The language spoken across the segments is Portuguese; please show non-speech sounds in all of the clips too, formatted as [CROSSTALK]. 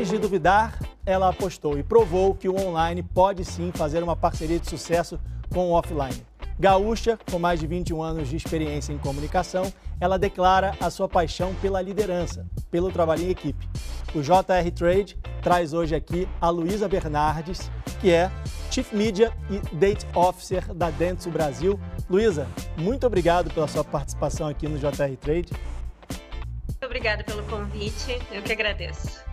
Antes de duvidar, ela apostou e provou que o online pode sim fazer uma parceria de sucesso com o offline. Gaúcha, com mais de 21 anos de experiência em comunicação, ela declara a sua paixão pela liderança, pelo trabalho em equipe. O JR Trade traz hoje aqui a Luísa Bernardes, que é Chief Media e Date Officer da Dentsu Brasil. Luísa, muito obrigado pela sua participação aqui no JR Trade. Muito obrigada pelo convite, eu que agradeço.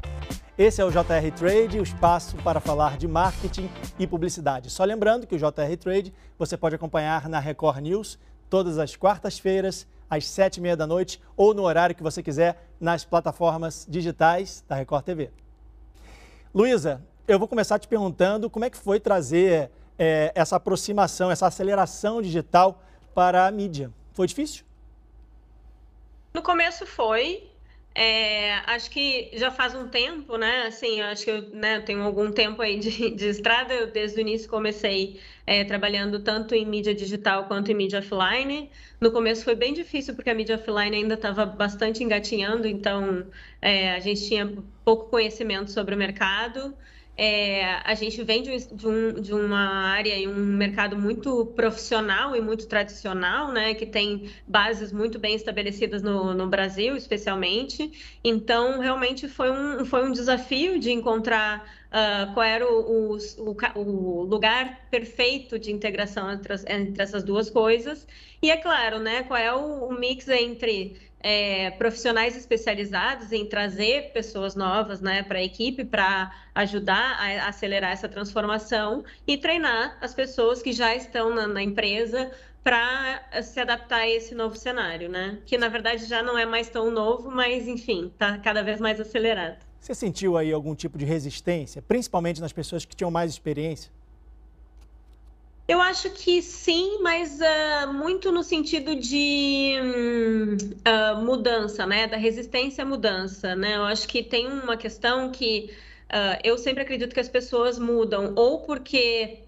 Esse é o JR Trade, o espaço para falar de marketing e publicidade. Só lembrando que o JR Trade você pode acompanhar na Record News todas as quartas-feiras, às sete e meia da noite, ou no horário que você quiser, nas plataformas digitais da Record TV. Luísa, eu vou começar te perguntando como é que foi trazer é, essa aproximação, essa aceleração digital para a mídia. Foi difícil? No começo foi, é, acho que já faz um tempo, né? Assim, acho que eu, né, tenho algum tempo aí de, [LAUGHS] de estrada. Eu, desde o início, comecei é, trabalhando tanto em mídia digital quanto em mídia offline. No começo foi bem difícil, porque a mídia offline ainda estava bastante engatinhando, então é, a gente tinha pouco conhecimento sobre o mercado. É, a gente vem de, um, de, uma área e um mercado muito profissional e muito tradicional, né, que tem bases muito bem estabelecidas no, no Brasil, especialmente. Então, realmente foi um, foi um desafio de encontrar uh, qual era o, o, o, lugar perfeito de integração entre, entre, essas duas coisas. E, é claro, né, qual é o, o mix entre é, profissionais especializados em trazer pessoas novas né, para a equipe para ajudar a acelerar essa transformação e treinar as pessoas que já estão na, na empresa para se adaptar a esse novo cenário, né? Que na verdade já não é mais tão novo, mas enfim, está cada vez mais acelerado. Você sentiu aí algum tipo de resistência, principalmente nas pessoas que tinham mais experiência? Eu acho que sim, mas uh, muito no sentido de uh, mudança, né? Da resistência à mudança, né? Eu acho que tem uma questão que uh, eu sempre acredito que as pessoas mudam ou porque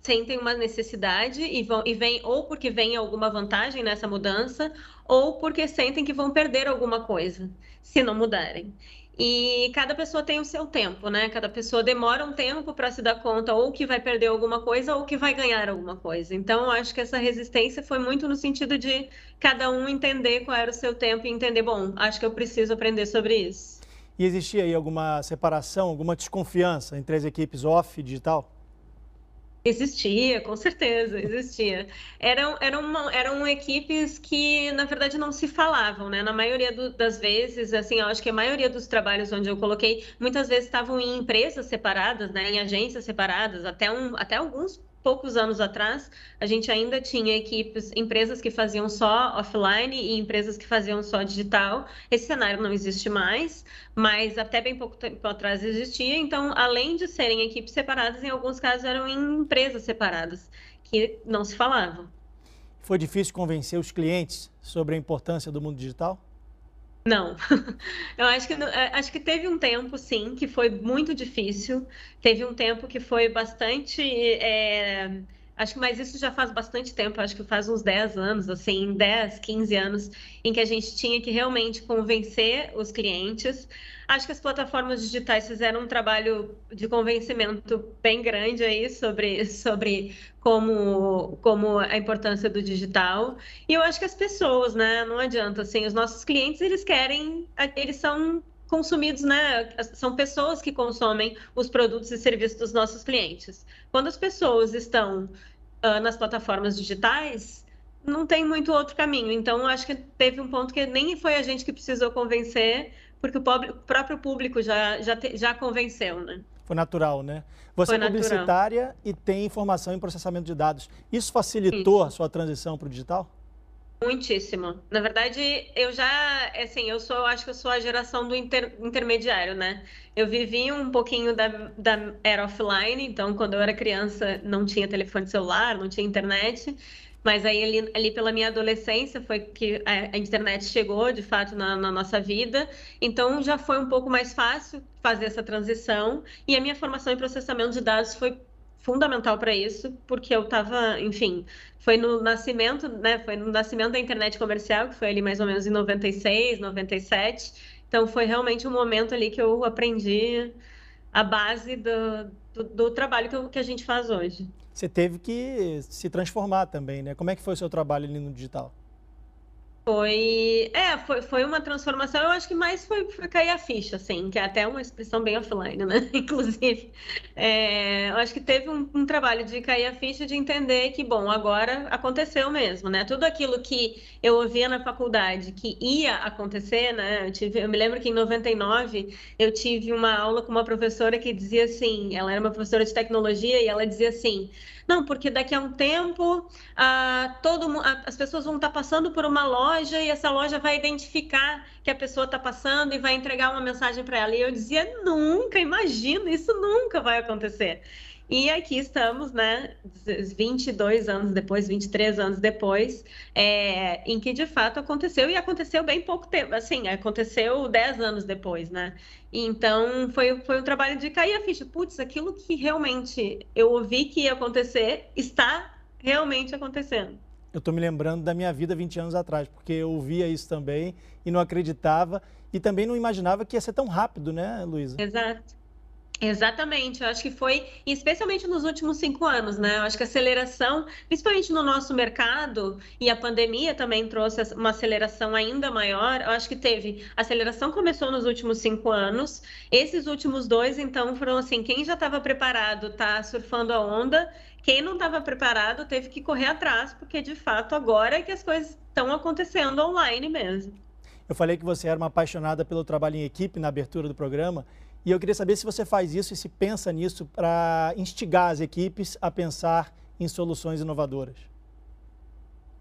sentem uma necessidade e vão e vem ou porque vem alguma vantagem nessa mudança ou porque sentem que vão perder alguma coisa se não mudarem. E cada pessoa tem o seu tempo, né? Cada pessoa demora um tempo para se dar conta ou que vai perder alguma coisa ou que vai ganhar alguma coisa. Então, acho que essa resistência foi muito no sentido de cada um entender qual era o seu tempo e entender, bom, acho que eu preciso aprender sobre isso. E existia aí alguma separação, alguma desconfiança entre as equipes off e digital? Existia, com certeza, existia. Eram, eram, eram equipes que, na verdade, não se falavam, né? Na maioria do, das vezes, assim, eu acho que a maioria dos trabalhos onde eu coloquei, muitas vezes estavam em empresas separadas, né? Em agências separadas, até, um, até alguns poucos anos atrás, a gente ainda tinha equipes, empresas que faziam só offline e empresas que faziam só digital. Esse cenário não existe mais, mas até bem pouco tempo atrás existia. Então, além de serem equipes separadas, em alguns casos eram em empresas separadas, que não se falavam. Foi difícil convencer os clientes sobre a importância do mundo digital? Não, [LAUGHS] eu acho que, é, acho que teve um tempo, sim, que foi muito difícil. Teve um tempo que foi bastante. É... Acho que, mas isso já faz bastante tempo, acho que faz uns 10 anos, assim, 10, 15 anos, em que a gente tinha que realmente convencer os clientes. Acho que as plataformas digitais fizeram um trabalho de convencimento bem grande aí sobre, [LAUGHS] sobre como, como a importância do digital. E eu acho que as pessoas, né? Não adianta, assim, os nossos clientes, eles querem, eles são consumidos, né? São pessoas que consomem os produtos e serviços dos nossos clientes. Quando as pessoas estão uh, nas plataformas digitais, não tem muito outro caminho. Então, acho que teve um ponto que nem foi a gente que precisou convencer, porque o próprio público já, já, te, já convenceu, né? Foi natural, né? Você Foi é publicitária natural. e tem informação em processamento de dados. Isso facilitou Isso. a sua transição para o digital? Muitíssimo. Na verdade, eu já, assim, eu sou, acho que eu sou a geração do inter, intermediário, né? Eu vivi um pouquinho da, da era offline, então quando eu era criança não tinha telefone celular, não tinha internet. Mas aí, ali, ali, pela minha adolescência, foi que a, a internet chegou, de fato, na, na, nossa vida. Então, já foi um pouco mais fácil fazer essa transição. E a minha formação em processamento de dados foi fundamental para isso, porque eu estava, enfim, foi no nascimento, né, foi no nascimento da internet comercial, que foi ali mais ou menos em 96, 97, Então foi realmente um momento ali que eu aprendi a base do, do, do trabalho que, eu, que a gente faz hoje. Você teve que se transformar também, né? Como é que foi o seu trabalho ali no digital? Foi, é, foi, foi uma transformação, eu acho que mais foi, foi cair a ficha, assim, que é até uma expressão bem offline, né? [LAUGHS] Inclusive, é, eu acho que teve um, um, trabalho de cair a ficha, de entender que, bom, agora aconteceu mesmo, né? Tudo aquilo que eu ouvia na faculdade que ia acontecer, né? Eu, tive, eu me lembro que em 99 eu tive uma aula com uma professora que dizia assim, ela era uma professora de tecnologia e ela dizia assim, não, porque daqui a um tempo ah, todo, ah, as pessoas vão estar passando por uma loja e essa loja vai identificar que a pessoa está passando e vai entregar uma mensagem para ela. E eu dizia, nunca, imagina, isso nunca vai acontecer. E aqui estamos, né, 22 anos depois, 23 anos depois, é, em que de fato aconteceu, e aconteceu bem pouco tempo, assim, aconteceu 10 anos depois, né? Então foi, foi um trabalho de cair a ficha. Putz, aquilo que realmente eu ouvi que ia acontecer está realmente acontecendo. Eu estou me lembrando da minha vida 20 anos atrás, porque eu ouvia isso também e não acreditava, e também não imaginava que ia ser tão rápido, né, Luísa? Exato. Exatamente, eu acho que foi, especialmente nos últimos cinco anos, né? Eu acho que a aceleração, principalmente no nosso mercado, e a pandemia também trouxe uma aceleração ainda maior. Eu acho que teve, a aceleração começou nos últimos cinco anos, esses últimos dois, então, foram assim: quem já estava preparado está surfando a onda, quem não estava preparado teve que correr atrás, porque de fato agora é que as coisas estão acontecendo online mesmo. Eu falei que você era uma apaixonada pelo trabalho em equipe na abertura do programa. E eu queria saber se você faz isso e se pensa nisso para instigar as equipes a pensar em soluções inovadoras.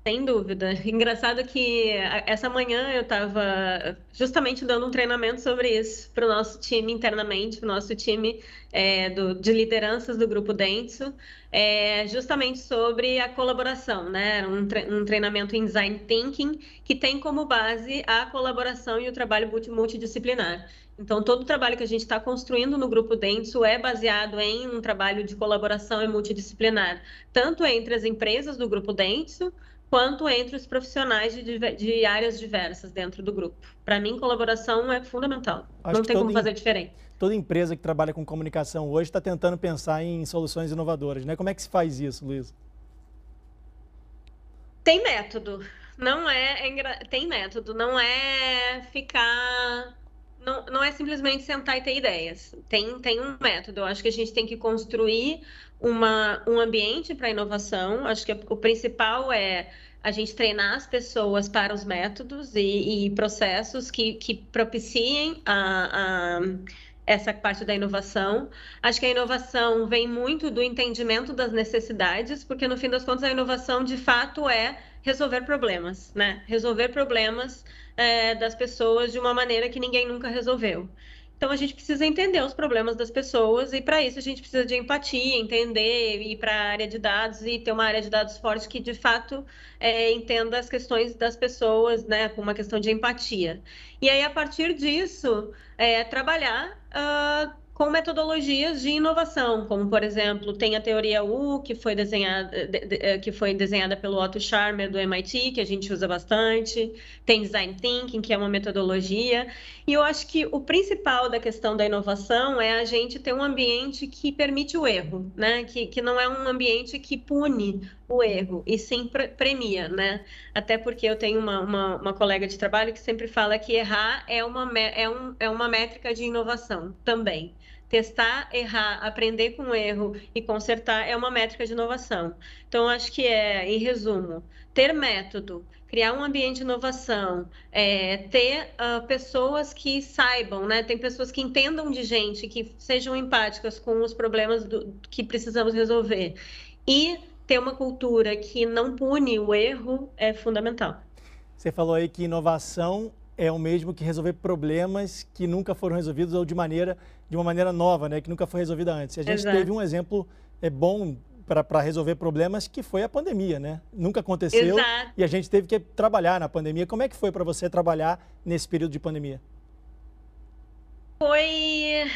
Sem dúvida. Engraçado que essa manhã eu estava justamente dando um treinamento sobre isso para o nosso time internamente, para o nosso time é, do, de lideranças do Grupo Dentsu, é, justamente sobre a colaboração, né? Um, tre um, treinamento em Design Thinking que tem como base a colaboração e o trabalho multidisciplinar. Então, todo o trabalho que a gente está construindo no Grupo Dentsu é baseado em um trabalho de colaboração e multidisciplinar, tanto entre as empresas do Grupo Dentsu, quanto entre os profissionais de, de áreas diversas dentro do grupo. Para mim, colaboração é fundamental. Acho Não tem como fazer diferente. Toda empresa que trabalha com comunicação hoje está tentando pensar em soluções inovadoras, né? Como é que se faz isso, Luiz? Tem método. Não é, é tem método. Não é ficar não, não é simplesmente sentar e ter ideias. Tem, tem um método. Eu acho que a gente tem que construir uma, um ambiente para inovação. Acho que o principal é a gente treinar as pessoas para os métodos e, e processos que, que propiciem a, a, essa parte da inovação. Acho que a inovação vem muito do entendimento das necessidades, porque no fim das contas a inovação de fato é resolver problemas, né? Resolver problemas é, das pessoas de uma maneira que ninguém nunca resolveu. Então a gente precisa entender os problemas das pessoas e para isso a gente precisa de empatia, entender, ir para a área de dados e ter uma área de dados forte que de fato é, entenda as questões das pessoas, né, com uma questão de empatia. E aí a partir disso é, trabalhar uh, com metodologias de inovação, como por exemplo tem a teoria U que foi desenhada de, de, eh, que foi desenhada pelo Otto Scharmer do MIT que a gente usa bastante, tem Design Thinking que é uma metodologia e eu acho que o principal da questão da inovação é a gente ter um ambiente que permite o erro, né? Que, que não é um ambiente que pune o erro e sim premia, né? Até porque eu tenho uma, uma, uma colega de trabalho que sempre fala que errar é uma, é, um, é uma métrica de inovação também testar, errar, aprender com erro e consertar é uma métrica de inovação. Então, acho que é, em resumo, ter método, criar um ambiente de inovação, é, ter uh, pessoas que saibam, né? Tem pessoas que entendam de gente, que sejam empáticas com os problemas do, que precisamos resolver. E ter uma cultura que não pune o erro é fundamental. Você falou aí que inovação é o mesmo que resolver problemas que nunca foram resolvidos ou de maneira de uma maneira nova, né, que nunca foi resolvida antes. A gente Exato. teve um exemplo é bom para resolver problemas que foi a pandemia, né? Nunca aconteceu Exato. e a gente teve que trabalhar na pandemia. Como é que foi para você trabalhar nesse período de pandemia? Foi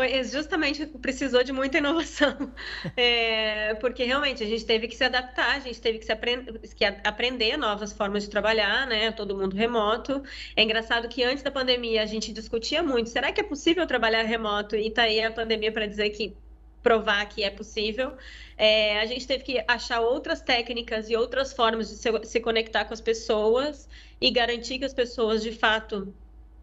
Foi justamente precisou de muita inovação, [LAUGHS] é, porque realmente a gente teve que se adaptar, a gente teve que, se aprend que aprender novas formas de trabalhar, né? Todo mundo remoto. É engraçado que antes da pandemia a gente discutia muito: será que é possível trabalhar remoto? E tá aí a pandemia para dizer que provar que é possível. É, a gente teve que achar outras técnicas e outras formas de se, se conectar com as pessoas e garantir que as pessoas de fato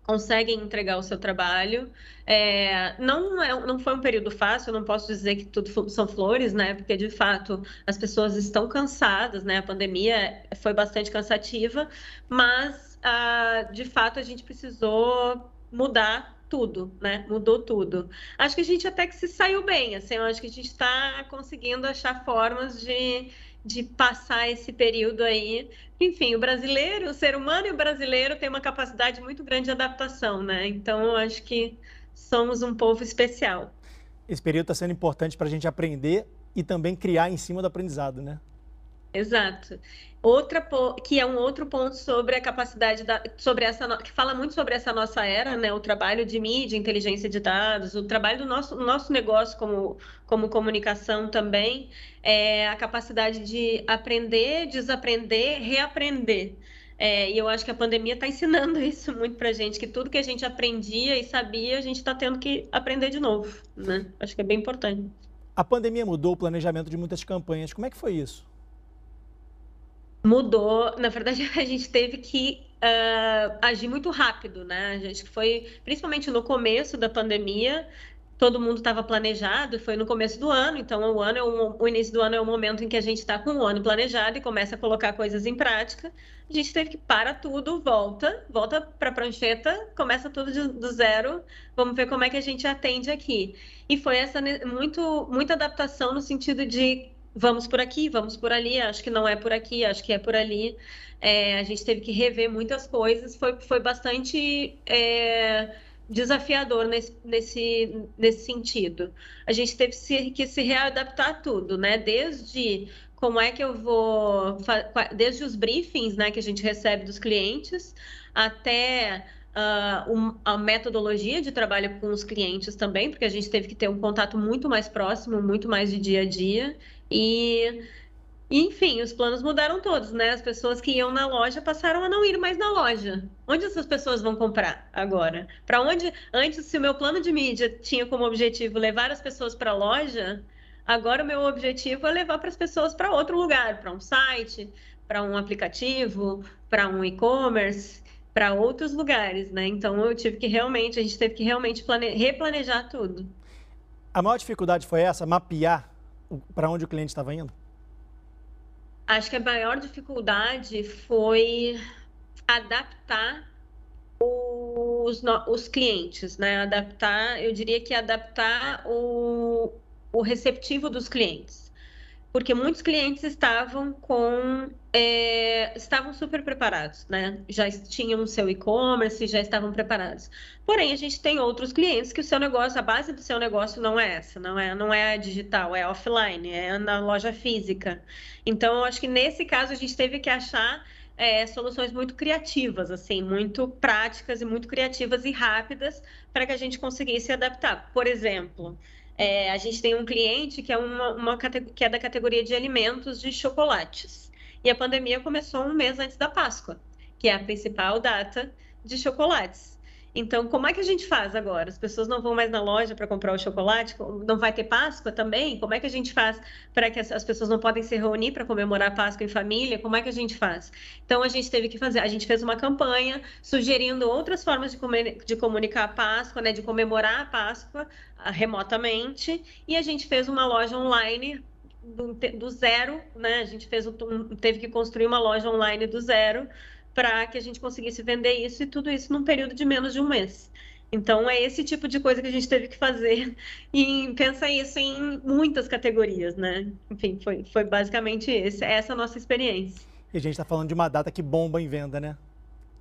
conseguem entregar o seu trabalho. É, não, é, não foi um período fácil, não posso dizer que tudo são flores, né? Porque de fato as pessoas estão cansadas, né? A pandemia foi bastante cansativa, mas ah, de fato a gente precisou mudar tudo, né? Mudou tudo. Acho que a gente até que se saiu bem, assim, eu acho que a gente está conseguindo achar formas de de passar esse período aí. Enfim, o brasileiro, o ser humano e o brasileiro têm uma capacidade muito grande de adaptação, né? Então, eu acho que somos um povo especial. Esse período está sendo importante para a gente aprender e também criar em cima do aprendizado, né? Exato. Outra que é um outro ponto sobre a capacidade da, sobre essa que fala muito sobre essa nossa era, né? O trabalho de mídia, inteligência de dados, o trabalho do nosso nosso negócio como como comunicação também é a capacidade de aprender, desaprender, reaprender. É, e eu acho que a pandemia está ensinando [LAUGHS] isso muito para gente, que tudo que a gente aprendia e sabia, a gente está tendo que aprender de novo, né? Acho que é bem importante. A pandemia mudou o planejamento de muitas campanhas. Como é que foi isso? Mudou. Na verdade, [LAUGHS] a gente teve que uh, agir muito rápido, né? A gente foi, principalmente no começo da pandemia, todo mundo estava planejado, foi no começo do ano, então o ano é o, o início do ano é o momento em que a gente está com o ano planejado e começa a colocar coisas em prática. A gente teve que para tudo, volta, volta para a prancheta, começa tudo de, do zero, vamos ver como é que a gente atende aqui. E foi essa muito, muita adaptação no sentido de vamos por aqui, vamos por ali, acho que não é por aqui, acho que é por ali. É, a gente teve que rever muitas coisas, foi, foi bastante é, desafiador nesse, nesse, nesse sentido. A gente teve que se readaptar a tudo, né? Desde como é que eu vou, desde os briefings né, que a gente recebe dos clientes, até uh, a metodologia de trabalho com os clientes também, porque a gente teve que ter um contato muito mais próximo, muito mais de dia a dia. E, enfim, os planos mudaram todos, né? As pessoas que iam na loja passaram a não ir mais na loja. Onde essas pessoas vão comprar agora? Para onde? Antes, se o meu plano de mídia tinha como objetivo levar as pessoas para a loja, agora o meu objetivo é levar para as pessoas para outro lugar, para um site, para um aplicativo, para um e-commerce para outros lugares, né? Então eu tive que realmente, a gente teve que realmente plane... replanejar tudo. A maior dificuldade foi essa, mapear para onde o cliente estava indo? Acho que a maior dificuldade foi adaptar os, os clientes, né? Adaptar, eu diria que adaptar o, o receptivo dos clientes porque muitos clientes estavam com é, estavam super preparados, né? Já tinham o seu e-commerce, já estavam preparados. Porém, a gente tem outros clientes que o seu negócio, a base do seu negócio não é essa, não é, não é digital, é offline, é na loja física. Então, eu acho que nesse caso a gente teve que achar é, soluções muito criativas, assim, muito práticas e muito criativas e rápidas para que a gente conseguisse adaptar. Por exemplo, é, a gente tem um cliente que é, uma, uma, que é da categoria de alimentos de chocolates. E a pandemia começou um mês antes da Páscoa, que é a principal data de chocolates. Então, como é que a gente faz agora? As pessoas não vão mais na loja para comprar o chocolate? Não vai ter Páscoa também? Como é que a gente faz para que as pessoas não podem se reunir para comemorar a Páscoa em família? Como é que a gente faz? Então, a gente teve que fazer, a gente fez uma campanha sugerindo outras formas de, comunicar a Páscoa, né, de comemorar a Páscoa uh, remotamente, e a gente fez uma loja online do, do zero, né? A gente fez teve que construir uma loja online do zero para que a gente conseguisse vender isso e tudo isso num período de menos de um mês. Então, é esse tipo de coisa que a gente teve que fazer [LAUGHS] e pensa isso em muitas categorias, né? Enfim, foi, foi basicamente esse, essa a nossa experiência. E a gente está falando de uma data que bomba em venda, né?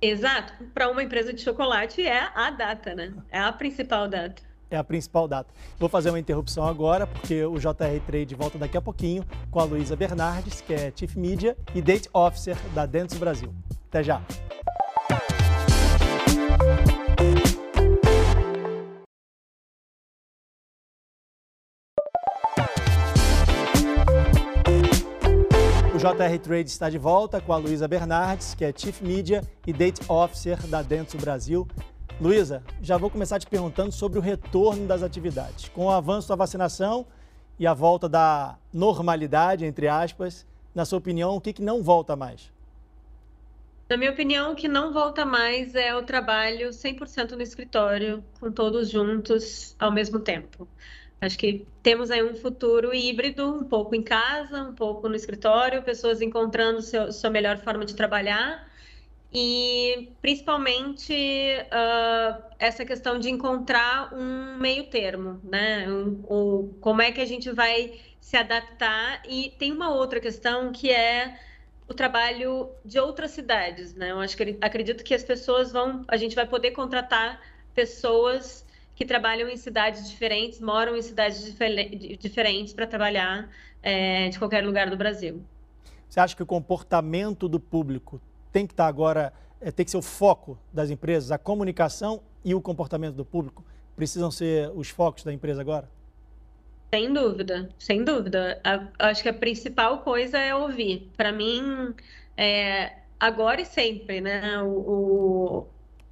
Exato. Para uma empresa de chocolate é a data, né? É a principal data. É a principal data. Vou fazer uma interrupção agora, porque o JR Trade volta daqui a pouquinho com a Luísa Bernardes, que é Chief Media e Date Officer da Dentsu Brasil. Até já! O JR Trade está de volta com a Luísa Bernardes, que é Chief Media e Date Officer da Dentsu Brasil. Luísa, já vou começar te perguntando sobre o retorno das atividades. Com o avanço da vacinação e a volta da normalidade, entre aspas, na sua opinião, o que, que não volta mais? Na minha opinião, o que não volta mais é o trabalho 100% no escritório, com todos juntos ao mesmo tempo. Acho que temos aí um futuro híbrido, um pouco em casa, um pouco no escritório, pessoas encontrando seu, sua melhor forma de trabalhar e principalmente uh, essa questão de encontrar um meio termo, né? Um, um, como é que a gente vai se adaptar e tem uma outra questão que é o trabalho de outras cidades, né? Eu acho que acredito que as pessoas vão, a gente vai poder contratar pessoas que trabalham em cidades diferentes, moram em cidades diferentes para trabalhar é, de qualquer lugar do Brasil. Você acha que o comportamento do público tem que estar agora, é, tem que ser o foco das empresas, a comunicação e o comportamento do público precisam ser os focos da empresa agora? Sem dúvida, sem dúvida. A, acho que a principal coisa é ouvir. Para mim, é, agora e sempre, né? O,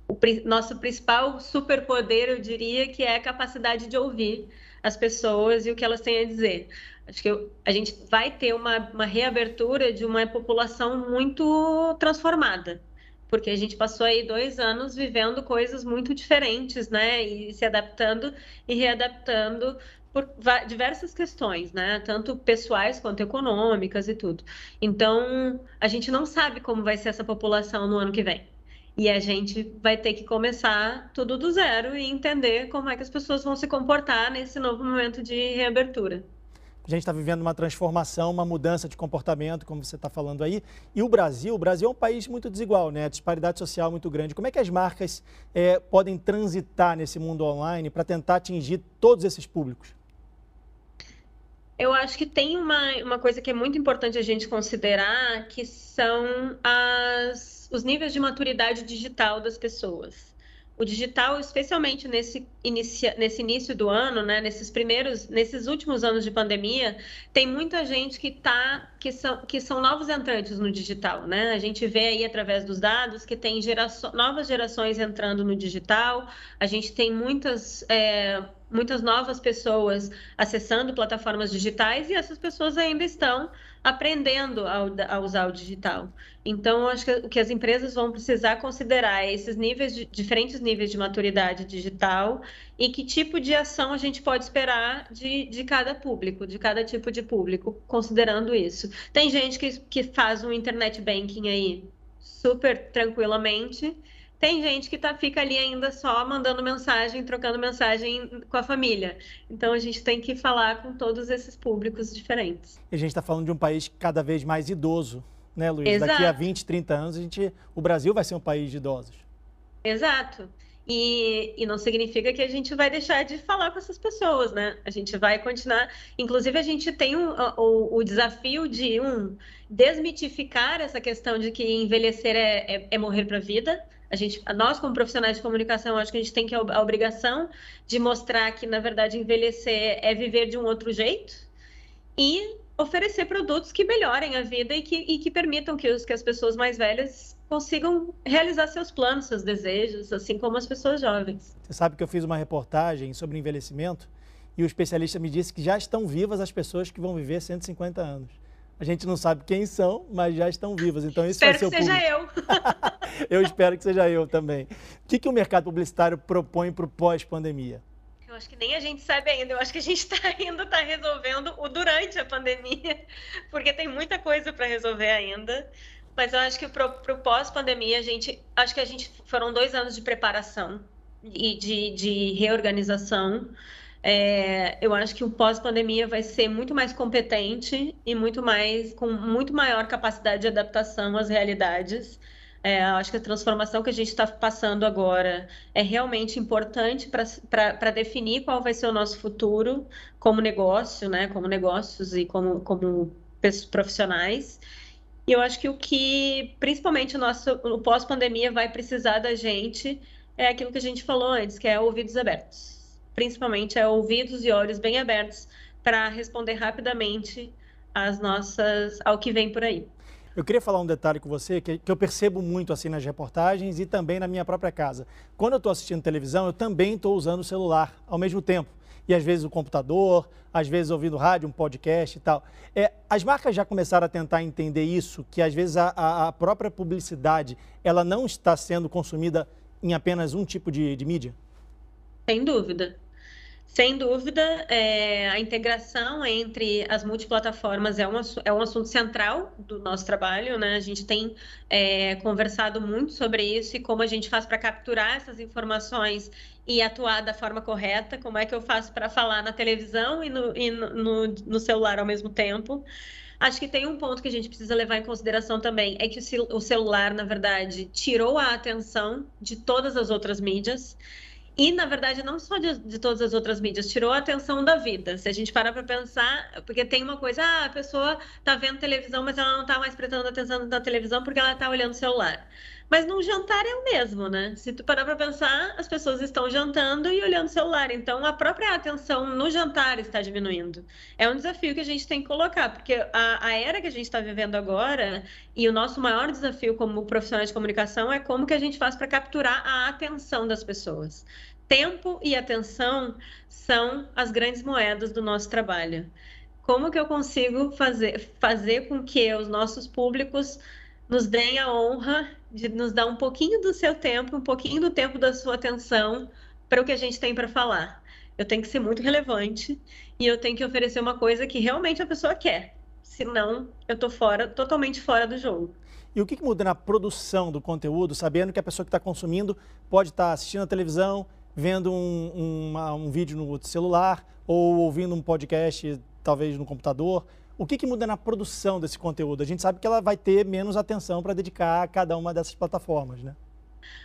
o, o, nosso principal superpoder, eu diria, que é a capacidade de ouvir as pessoas e o que elas têm a dizer. Acho que eu, a gente vai ter uma, uma reabertura de uma população muito transformada porque a gente passou aí dois anos vivendo coisas muito diferentes, né? E se adaptando e readaptando por diversas questões, né? Tanto pessoais quanto econômicas e tudo. Então, a gente não sabe como vai ser essa população no ano que vem. E a gente vai ter que começar tudo do zero e entender como é que as pessoas vão se comportar nesse novo momento de reabertura. A gente está vivendo uma transformação, uma mudança de comportamento, como você está falando aí. E o Brasil, o Brasil é um país muito desigual, né? A disparidade social é muito grande. Como é que as marcas é, podem transitar nesse mundo online para tentar atingir todos esses públicos? Eu acho que tem uma, uma coisa que é muito importante a gente considerar, que são as, os níveis de maturidade digital das pessoas o digital, especialmente nesse, inicia, nesse início do ano, né, nesses primeiros, nesses últimos anos de pandemia, tem muita gente que tá, que são, que são novos entrantes no digital, né? A gente vê aí através dos dados que tem geraço, novas gerações entrando no digital, a gente tem muitas é, muitas novas pessoas acessando plataformas digitais e essas pessoas ainda estão aprendendo a, a usar o digital. Então, acho que o que as empresas vão precisar considerar é esses níveis de, diferentes níveis de maturidade digital e que tipo de ação a gente pode esperar de, de cada público, de cada tipo de público, considerando isso. Tem gente que, que faz um internet banking aí super tranquilamente tem gente que tá, fica ali ainda só mandando mensagem, trocando mensagem com a família. Então a gente tem que falar com todos esses públicos diferentes. E a gente está falando de um país cada vez mais idoso, né, Luiz? Exato. Daqui a 20, 30 anos, a gente, o Brasil vai ser um país de idosos. Exato. E, e, não significa que a gente vai deixar de falar com essas pessoas, né? A gente vai continuar. Inclusive, a gente tem um, o, o, desafio de um desmitificar essa questão de que envelhecer é, é, é morrer para a vida. A gente, nós, como profissionais de comunicação, acho que a gente tem que a obrigação de mostrar que, na verdade, envelhecer é viver de um outro jeito e oferecer produtos que melhorem a vida e que, e que permitam que, os, que as pessoas mais velhas consigam realizar seus planos, seus desejos, assim como as pessoas jovens. Você sabe que eu fiz uma reportagem sobre envelhecimento e o especialista me disse que já estão vivas as pessoas que vão viver 150 anos. A gente não sabe quem são, mas já estão vivas. Então isso espero vai ser que seja eu. [LAUGHS] [LAUGHS] eu espero que seja eu também. O que, que o mercado publicitário propõe para o pós-pandemia? Eu acho que nem a gente sabe ainda. Eu acho que a gente está [LAUGHS] ainda está resolvendo o durante a pandemia, [LAUGHS] porque tem muita coisa para resolver ainda. Mas eu acho que para o pós-pandemia, a gente, acho que a gente foram dois anos de preparação e de, de reorganização. É, eu acho que o pós-pandemia vai ser muito mais competente e muito mais com muito maior capacidade de adaptação às realidades. É, acho que a transformação que a gente está passando agora é realmente importante para definir qual vai ser o nosso futuro como negócio, né? Como negócios e como, como profissionais. E eu acho que o que, principalmente, o nosso o pós-pandemia vai precisar da gente é aquilo que a gente falou antes, que é ouvidos abertos principalmente é ouvidos e olhos bem abertos para responder rapidamente às nossas, ao que vem por aí. Eu queria falar um detalhe com você que, que eu percebo muito assim nas reportagens e também na minha própria casa. Quando eu estou assistindo televisão, eu também estou usando o celular ao mesmo tempo. E às vezes o computador, às vezes ouvindo rádio, um podcast e tal. É, as marcas já começaram a tentar entender isso, que às vezes a, a própria publicidade ela não está sendo consumida em apenas um tipo de, de mídia? Sem dúvida. Sem dúvida, é, a integração entre as multiplataformas é um, é um assunto central do nosso trabalho, né? A gente tem é, conversado muito sobre isso e como a gente faz para capturar essas informações e atuar da forma correta, como é que eu faço para falar na televisão e, no, e no, no celular ao mesmo tempo. Acho que tem um ponto que a gente precisa levar em consideração também, é que o celular, na verdade, tirou a atenção de todas as outras mídias. E, na verdade, não só de, de, todas as outras mídias, tirou a atenção da vida. Se a gente parar para pensar, porque tem uma coisa, ah, a pessoa está vendo televisão, mas ela não está mais prestando atenção na televisão porque ela está olhando o celular. Mas no jantar é o mesmo, né? Se tu parar para pensar, as pessoas estão jantando e olhando o celular. Então, a própria atenção no jantar está diminuindo. É um desafio que a gente tem que colocar, porque a, a era que a gente está vivendo agora e o nosso maior desafio como profissionais de comunicação é como que a gente faz para capturar a atenção das pessoas. Tempo e atenção são as grandes moedas do nosso trabalho. Como que eu consigo fazer, fazer com que os nossos públicos nos deem a honra de nos dar um pouquinho do seu tempo, um pouquinho do tempo da sua atenção para o que a gente tem para falar. Eu tenho que ser muito relevante e eu tenho que oferecer uma coisa que realmente a pessoa quer. Senão, eu estou fora, totalmente fora do jogo. E o que, muda na produção do conteúdo, sabendo que a pessoa que está consumindo pode estar tá assistindo a televisão, vendo um, um, um vídeo no celular ou ouvindo um podcast, talvez no computador? O que, que, muda na produção desse conteúdo? A gente sabe que ela vai ter menos atenção para dedicar a cada uma dessas plataformas, né?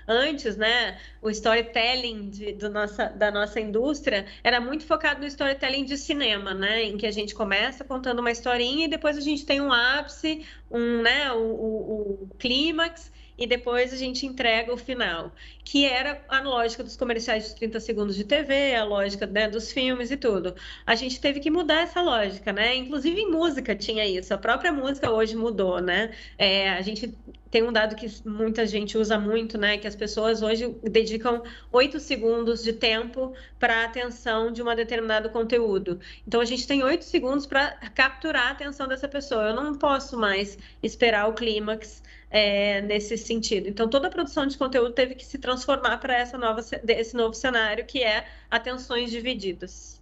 Antes, né, o storytelling de, do nossa, da nossa indústria era muito focado no storytelling de cinema, né, em que a gente começa contando uma historinha e depois a gente tem um ápice, um, né, o, o, o clímax e depois a gente entrega o final, que era a lógica dos comerciais de 30 segundos de TV, a lógica né, dos filmes e tudo. A gente teve que mudar essa lógica, né? Inclusive em música tinha isso, a própria música hoje mudou, né? É, a gente tem um dado que muita gente usa muito, né? Que as pessoas hoje dedicam oito segundos de tempo para a atenção de um determinado conteúdo. Então a gente tem oito segundos para capturar a atenção dessa pessoa. Eu não posso mais esperar o clímax é, nesse sentido. Então, toda a produção de conteúdo teve que se transformar para esse novo cenário que é atenções divididas.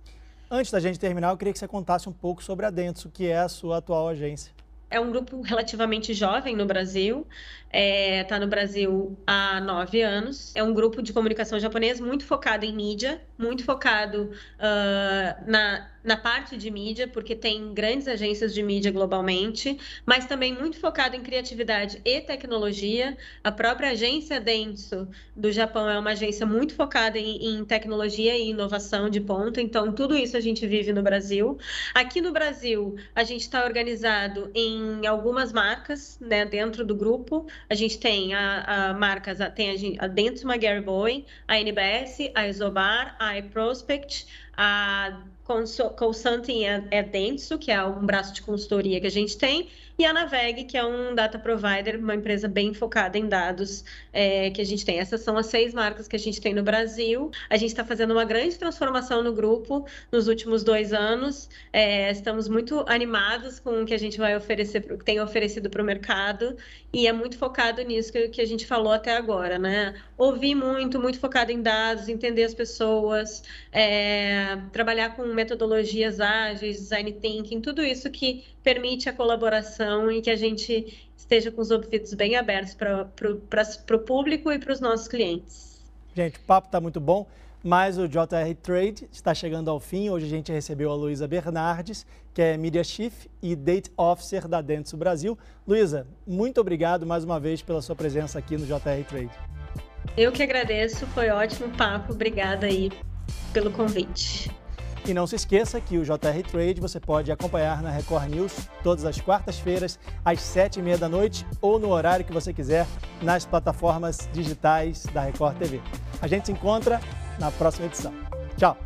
Antes da gente terminar, eu queria que você contasse um pouco sobre a Dentsu, que é a sua atual agência. É um grupo relativamente jovem no Brasil, está é, tá no Brasil há nove anos. É um grupo de comunicação japonês muito focado em mídia, muito focado uh, na na parte de mídia, porque tem grandes agências de mídia globalmente, mas também muito focado em criatividade e tecnologia. A própria agência Dentsu do Japão é uma agência muito focada em, em tecnologia e inovação de ponta, então tudo isso a gente vive no Brasil. Aqui no Brasil, a gente está organizado em algumas marcas né, dentro do grupo. A gente tem a, a marcas, a, tem a, a Dentsu Magari Boy, a NBS, a Isobar, a iProspect, a Consulting é Dentsu, que é um braço de consultoria que a gente tem, e a Naveg, que é um data provider, uma empresa bem focada em dados é, que a gente tem. Essas são as seis marcas que a gente tem no Brasil. A gente está fazendo uma grande transformação no grupo nos últimos dois anos. É, estamos muito animados com o que a gente vai oferecer, tem oferecido para o mercado, e é muito focado nisso que, que a gente falou até agora, né? Ouvir muito, muito focado em dados, entender as pessoas, é, trabalhar com metodologias ágeis, design thinking, tudo isso que permite a colaboração e que a gente esteja com os ouvidos bem abertos para o público e para os nossos clientes. Gente, o papo está muito bom, mas o JR Trade está chegando ao fim. Hoje a gente recebeu a Luísa Bernardes, que é Media Chief e Date Officer da Dentsu Brasil. Luísa, muito obrigado mais uma vez pela sua presença aqui no JR Trade. Eu que agradeço, foi ótimo papo. Obrigada aí pelo convite. E não se esqueça que o JR Trade você pode acompanhar na Record News todas as quartas-feiras, às sete e meia da noite ou no horário que você quiser nas plataformas digitais da Record TV. A gente se encontra na próxima edição. Tchau!